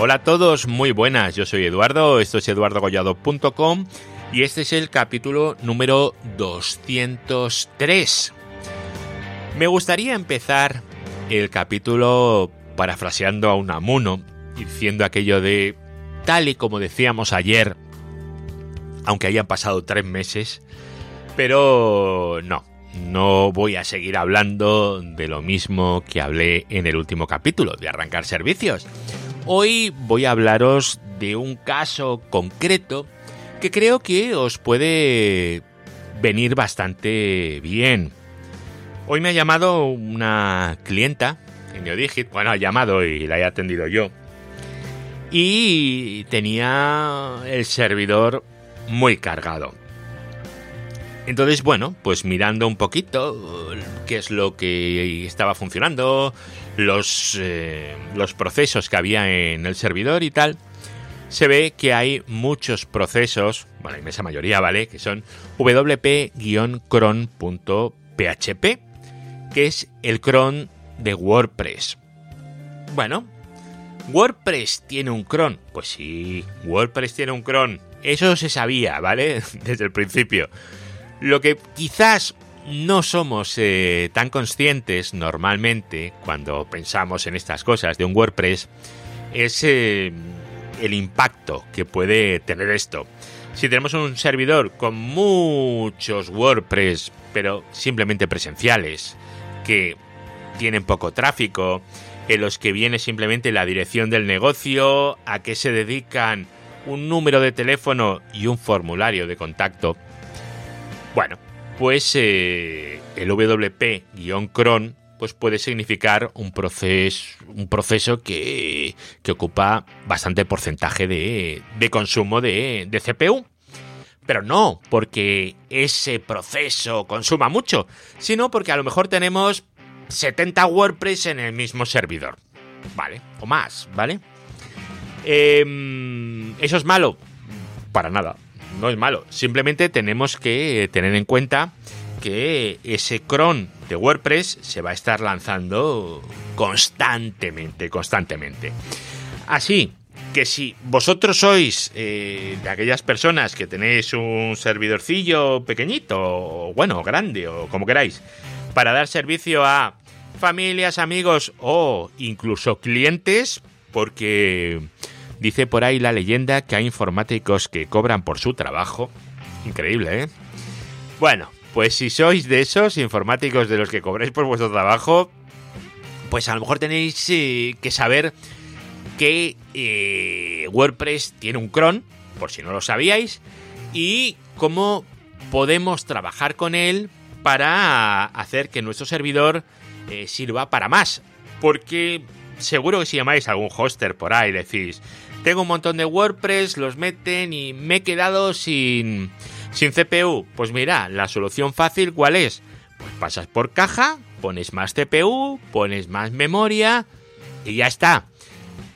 Hola a todos, muy buenas. Yo soy Eduardo, esto es eduardogollado.com y este es el capítulo número 203. Me gustaría empezar el capítulo parafraseando a un amuno, diciendo aquello de, tal y como decíamos ayer, aunque hayan pasado tres meses, pero no, no voy a seguir hablando de lo mismo que hablé en el último capítulo, de arrancar servicios. Hoy voy a hablaros de un caso concreto que creo que os puede venir bastante bien. Hoy me ha llamado una clienta en Neodigit, bueno, ha llamado y la he atendido yo. Y tenía el servidor muy cargado. Entonces, bueno, pues mirando un poquito qué es lo que estaba funcionando, los, eh, los procesos que había en el servidor y tal, se ve que hay muchos procesos, bueno, la inmensa mayoría, ¿vale? Que son wp-cron.php, que es el cron de WordPress. Bueno, ¿WordPress tiene un cron? Pues sí, WordPress tiene un cron. Eso se sabía, ¿vale? Desde el principio. Lo que quizás no somos eh, tan conscientes normalmente cuando pensamos en estas cosas de un WordPress es eh, el impacto que puede tener esto. Si tenemos un servidor con muchos WordPress, pero simplemente presenciales, que tienen poco tráfico, en los que viene simplemente la dirección del negocio, a que se dedican un número de teléfono y un formulario de contacto, bueno, pues eh, el WP-cron pues puede significar un proceso, un proceso que, ocupa bastante porcentaje de, consumo de, de, CPU. Pero no porque ese proceso consuma mucho, sino porque a lo mejor tenemos 70 WordPress en el mismo servidor. ¿Vale? O más, ¿vale? Em, ¿Eso es malo? Para nada no es malo. Simplemente tenemos que tener en cuenta que ese cron de WordPress se va a estar lanzando constantemente, constantemente. Así que si vosotros sois eh, de aquellas personas que tenéis un servidorcillo pequeñito, o bueno, grande, o como queráis, para dar servicio a familias, amigos o incluso clientes, porque Dice por ahí la leyenda que hay informáticos que cobran por su trabajo. Increíble, ¿eh? Bueno, pues si sois de esos informáticos de los que cobráis por vuestro trabajo, pues a lo mejor tenéis eh, que saber que eh, WordPress tiene un cron, por si no lo sabíais, y cómo podemos trabajar con él para hacer que nuestro servidor eh, sirva para más. Porque seguro que si llamáis a algún hoster por ahí decís, tengo un montón de WordPress, los meten y me he quedado sin, sin CPU. Pues mira, la solución fácil, ¿cuál es? Pues pasas por caja, pones más CPU, pones más memoria y ya está.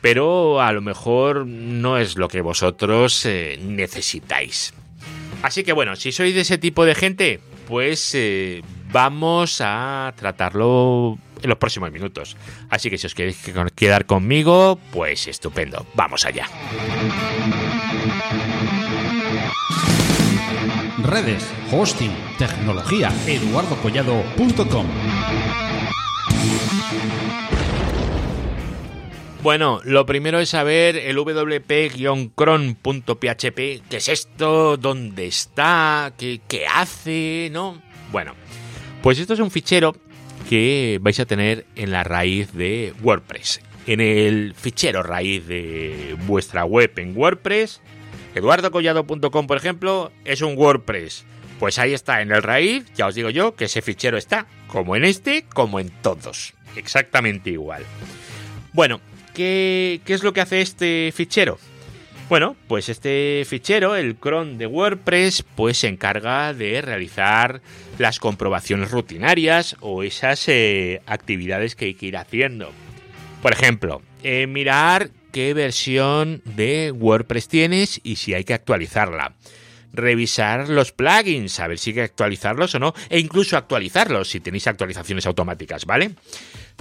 Pero a lo mejor no es lo que vosotros eh, necesitáis. Así que bueno, si sois de ese tipo de gente, pues eh, vamos a tratarlo en los próximos minutos. Así que si os queréis quedar conmigo, pues estupendo. Vamos allá. Redes, hosting, tecnología, eduardocollado.com. Bueno, lo primero es saber el wp-cron.php, qué es esto, dónde está, qué, qué hace, ¿no? Bueno, pues esto es un fichero que vais a tener en la raíz de WordPress. En el fichero raíz de vuestra web en WordPress, eduardocollado.com, por ejemplo, es un WordPress. Pues ahí está, en el raíz, ya os digo yo que ese fichero está, como en este, como en todos. Exactamente igual. Bueno, ¿qué, qué es lo que hace este fichero? Bueno, pues este fichero, el cron de WordPress, pues se encarga de realizar las comprobaciones rutinarias o esas eh, actividades que hay que ir haciendo. Por ejemplo, eh, mirar qué versión de WordPress tienes y si hay que actualizarla. Revisar los plugins, a ver si hay que actualizarlos o no, e incluso actualizarlos si tenéis actualizaciones automáticas, ¿vale?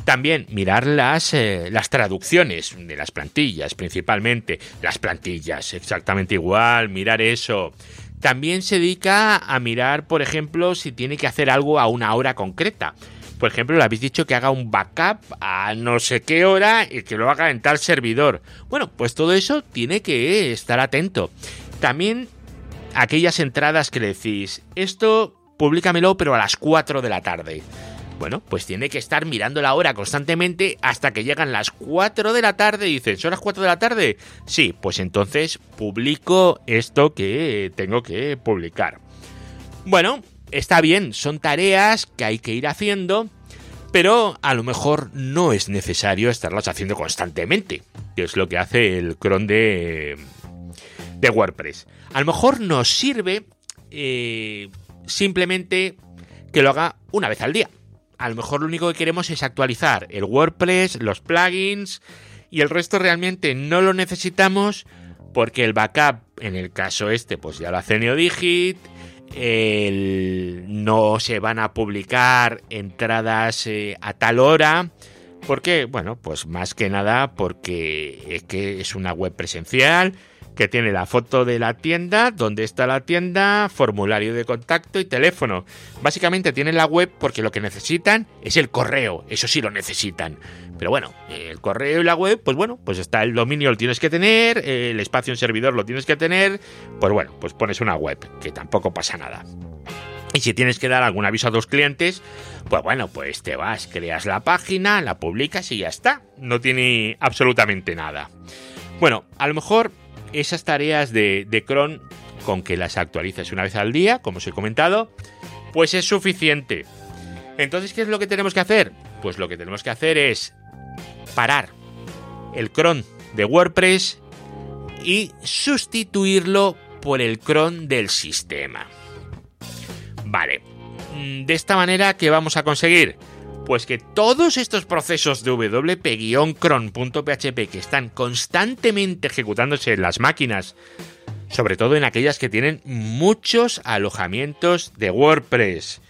También mirar las, eh, las traducciones de las plantillas, principalmente. Las plantillas, exactamente igual, mirar eso. También se dedica a mirar, por ejemplo, si tiene que hacer algo a una hora concreta. Por ejemplo, le habéis dicho que haga un backup a no sé qué hora y que lo haga en tal servidor. Bueno, pues todo eso tiene que estar atento. También aquellas entradas que le decís, esto públicamelo pero a las 4 de la tarde. Bueno, pues tiene que estar mirando la hora constantemente hasta que llegan las 4 de la tarde y dicen, ¿son las 4 de la tarde? Sí, pues entonces publico esto que tengo que publicar. Bueno, está bien, son tareas que hay que ir haciendo, pero a lo mejor no es necesario estarlas haciendo constantemente, que es lo que hace el cron de, de WordPress. A lo mejor nos sirve eh, simplemente que lo haga una vez al día a lo mejor lo único que queremos es actualizar el WordPress, los plugins y el resto realmente no lo necesitamos porque el backup, en el caso este, pues ya lo hace NeoDigit, no se van a publicar entradas eh, a tal hora. ¿Por qué? Bueno, pues más que nada porque es que es una web presencial que tiene la foto de la tienda, donde está la tienda, formulario de contacto y teléfono. Básicamente tienen la web porque lo que necesitan es el correo, eso sí lo necesitan. Pero bueno, el correo y la web, pues bueno, pues está el dominio lo tienes que tener, el espacio en servidor lo tienes que tener, pues bueno, pues pones una web, que tampoco pasa nada. Y si tienes que dar algún aviso a tus clientes, pues bueno, pues te vas, creas la página, la publicas y ya está. No tiene absolutamente nada. Bueno, a lo mejor esas tareas de, de cron con que las actualices una vez al día, como os he comentado, pues es suficiente. Entonces, ¿qué es lo que tenemos que hacer? Pues lo que tenemos que hacer es parar el cron de WordPress y sustituirlo por el cron del sistema. Vale, mm, de esta manera, ¿qué vamos a conseguir? Pues que todos estos procesos de wp-cron.php que están constantemente ejecutándose en las máquinas, sobre todo en aquellas que tienen muchos alojamientos de WordPress,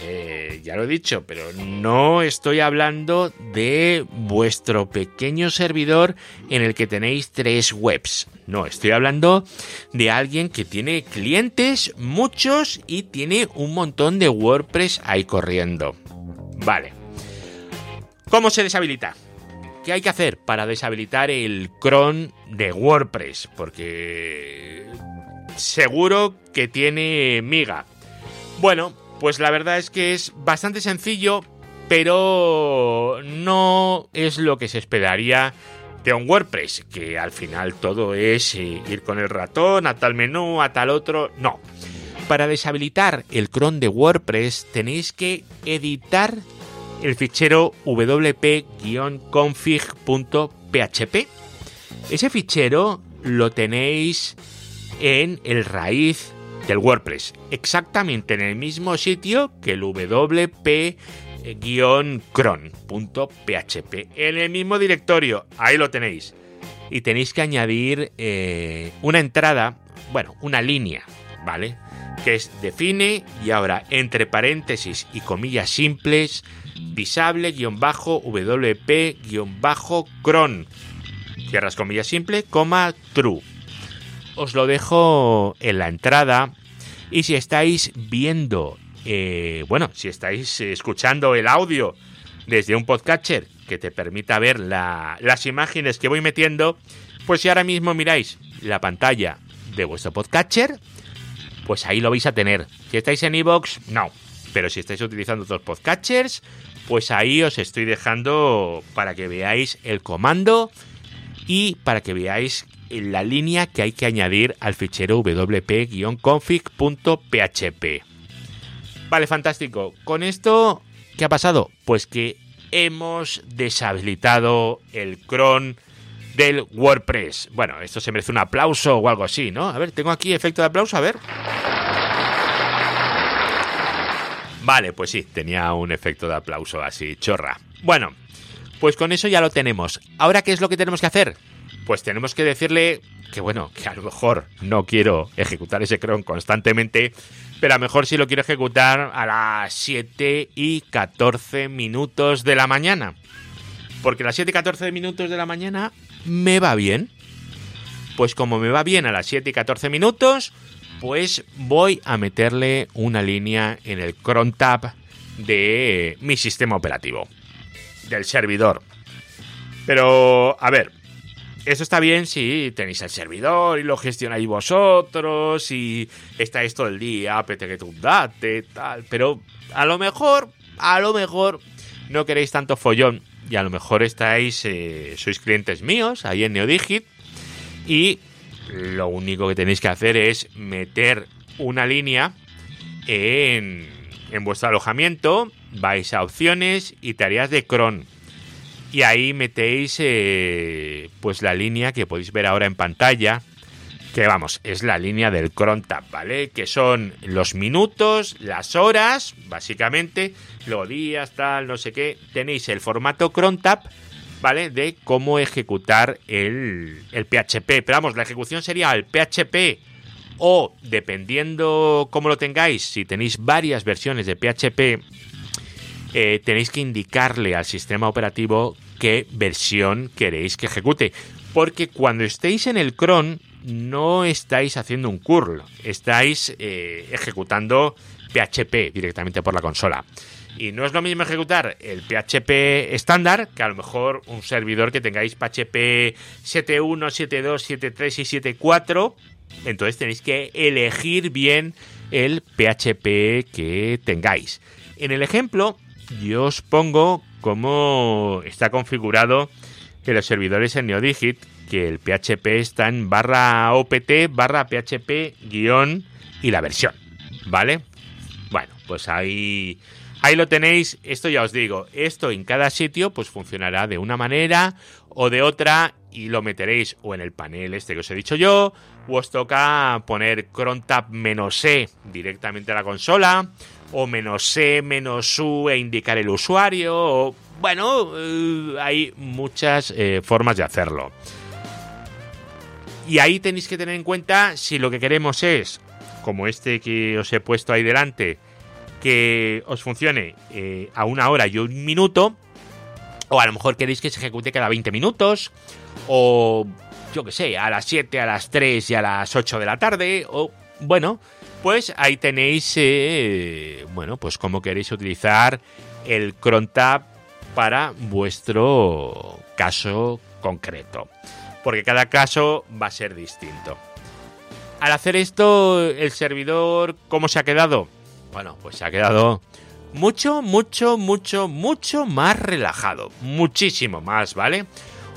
eh, ya lo he dicho, pero no estoy hablando de vuestro pequeño servidor en el que tenéis tres webs. No, estoy hablando de alguien que tiene clientes, muchos, y tiene un montón de WordPress ahí corriendo. Vale. ¿Cómo se deshabilita? ¿Qué hay que hacer para deshabilitar el cron de WordPress? Porque seguro que tiene miga. Bueno, pues la verdad es que es bastante sencillo, pero no es lo que se esperaría de un WordPress, que al final todo es eh, ir con el ratón a tal menú, a tal otro. No. Para deshabilitar el cron de WordPress tenéis que editar el fichero wp-config.php. Ese fichero lo tenéis en el raíz del WordPress, exactamente en el mismo sitio que el wp-cron.php, en el mismo directorio, ahí lo tenéis. Y tenéis que añadir eh, una entrada, bueno, una línea, ¿vale? Que es define y ahora entre paréntesis y comillas simples disable-wp-cron. Cierras comillas simple, coma true. Os lo dejo en la entrada. Y si estáis viendo, eh, bueno, si estáis escuchando el audio desde un podcatcher que te permita ver las imágenes que voy metiendo, pues si ahora mismo miráis la pantalla de vuestro podcatcher, pues ahí lo vais a tener. Si estáis en iVoox, no. Pero si estáis utilizando otros podcatchers, pues ahí os estoy dejando para que veáis el comando y para que veáis la línea que hay que añadir al fichero wp-config.php. Vale, fantástico. Con esto, ¿qué ha pasado? Pues que hemos deshabilitado el cron del WordPress. Bueno, esto se merece un aplauso o algo así, ¿no? A ver, tengo aquí efecto de aplauso, a ver. Vale, pues sí, tenía un efecto de aplauso así, chorra. Bueno, pues con eso ya lo tenemos. Ahora, ¿qué es lo que tenemos que hacer? Pues tenemos que decirle que bueno, que a lo mejor no quiero ejecutar ese cron constantemente, pero a lo mejor sí lo quiero ejecutar a las 7 y 14 minutos de la mañana. Porque a las 7 y 14 minutos de la mañana me va bien. Pues como me va bien a las 7 y 14 minutos, pues voy a meterle una línea en el cron tab de mi sistema operativo, del servidor. Pero, a ver, eso está bien si tenéis el servidor y lo gestionáis vosotros y estáis todo el día, apt que tu date, tal. Pero a lo mejor, a lo mejor no queréis tanto follón y a lo mejor estáis, eh, sois clientes míos ahí en Neodigit y lo único que tenéis que hacer es meter una línea en, en vuestro alojamiento, vais a opciones y tareas de cron. Y ahí metéis eh, pues la línea que podéis ver ahora en pantalla que vamos, es la línea del cron tab, ¿vale? Que son los minutos, las horas, básicamente, los días, tal, no sé qué. Tenéis el formato cron tab, ¿vale? De cómo ejecutar el, el PHP. Pero vamos, la ejecución sería el PHP o, dependiendo cómo lo tengáis, si tenéis varias versiones de PHP, eh, tenéis que indicarle al sistema operativo qué versión queréis que ejecute. Porque cuando estéis en el cron, no estáis haciendo un curl, estáis eh, ejecutando PHP directamente por la consola. Y no es lo mismo ejecutar el PHP estándar que a lo mejor un servidor que tengáis PHP 7.1, 7.2, 7.3 y 7.4. Entonces tenéis que elegir bien el PHP que tengáis. En el ejemplo yo os pongo cómo está configurado en los servidores en Neodigit, que el PHP está en barra opt barra PHP guion y la versión, ¿vale? Bueno, pues ahí, ahí lo tenéis. Esto ya os digo, esto en cada sitio pues funcionará de una manera o de otra y lo meteréis o en el panel este que os he dicho yo, o os toca poner cron tab "-e directamente a la consola, o menos U e indicar el usuario. O, bueno, eh, hay muchas eh, formas de hacerlo. Y ahí tenéis que tener en cuenta si lo que queremos es, como este que os he puesto ahí delante, que os funcione eh, a una hora y un minuto, o a lo mejor queréis que se ejecute cada 20 minutos, o yo que sé, a las 7, a las 3 y a las 8 de la tarde, o bueno, pues ahí tenéis, eh, bueno, pues cómo queréis utilizar el cron tab para vuestro caso concreto. Porque cada caso va a ser distinto. Al hacer esto, el servidor, ¿cómo se ha quedado? Bueno, pues se ha quedado mucho, mucho, mucho, mucho más relajado. Muchísimo más, ¿vale?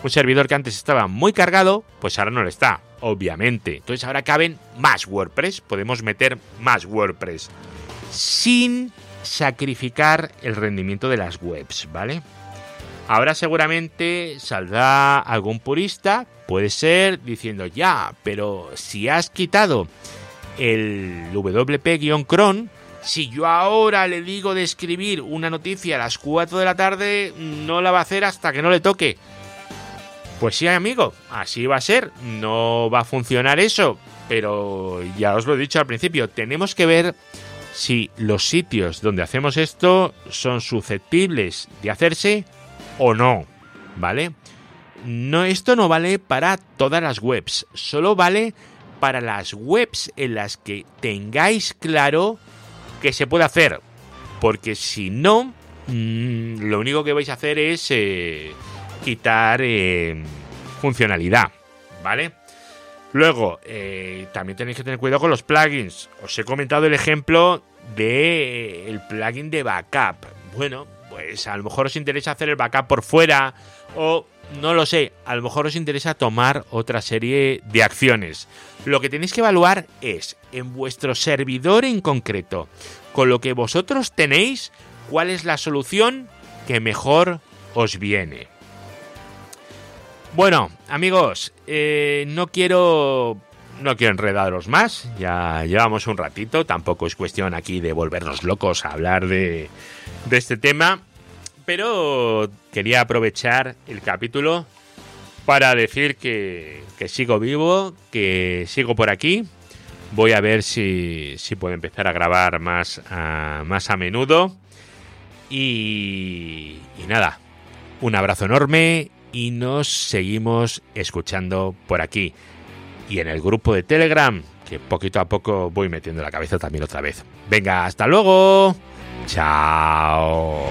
Un servidor que antes estaba muy cargado, pues ahora no lo está obviamente. Entonces ahora caben más WordPress, podemos meter más WordPress sin sacrificar el rendimiento de las webs, ¿vale? Ahora seguramente saldrá algún purista, puede ser, diciendo ya, pero si has quitado el WP-cron, si yo ahora le digo de escribir una noticia a las 4 de la tarde, no la va a hacer hasta que no le toque. Pues sí, amigo, así va a ser. No va a funcionar eso. Pero ya os lo he dicho al principio, tenemos que ver si los sitios donde hacemos esto son susceptibles de hacerse o no. ¿Vale? No, esto no vale para todas las webs. Solo vale para las webs en las que tengáis claro que se puede hacer. Porque si no, mm, lo único que vais a hacer es... Eh, quitar eh, funcionalidad, ¿vale? Luego, eh, también tenéis que tener cuidado con los plugins. Os he comentado el ejemplo de el plugin de backup. Bueno, pues a lo mejor os interesa hacer el backup por fuera o no lo sé, a lo mejor os interesa tomar otra serie de acciones. Lo que tenéis que evaluar es en vuestro servidor en concreto, con lo que vosotros tenéis, cuál es la solución que mejor os viene. Bueno, amigos, eh, no quiero no quiero enredaros más, ya llevamos un ratito, tampoco es cuestión aquí de volvernos locos a hablar de, de este tema, pero quería aprovechar el capítulo para decir que, que sigo vivo, que sigo por aquí. Voy a ver si, si puedo empezar a grabar más a, más a menudo. Y, y nada, un abrazo enorme y nos seguimos escuchando por aquí. Y en el grupo de Telegram, que poquito a poco voy metiendo la cabeza también otra vez. Venga, hasta luego. Chao.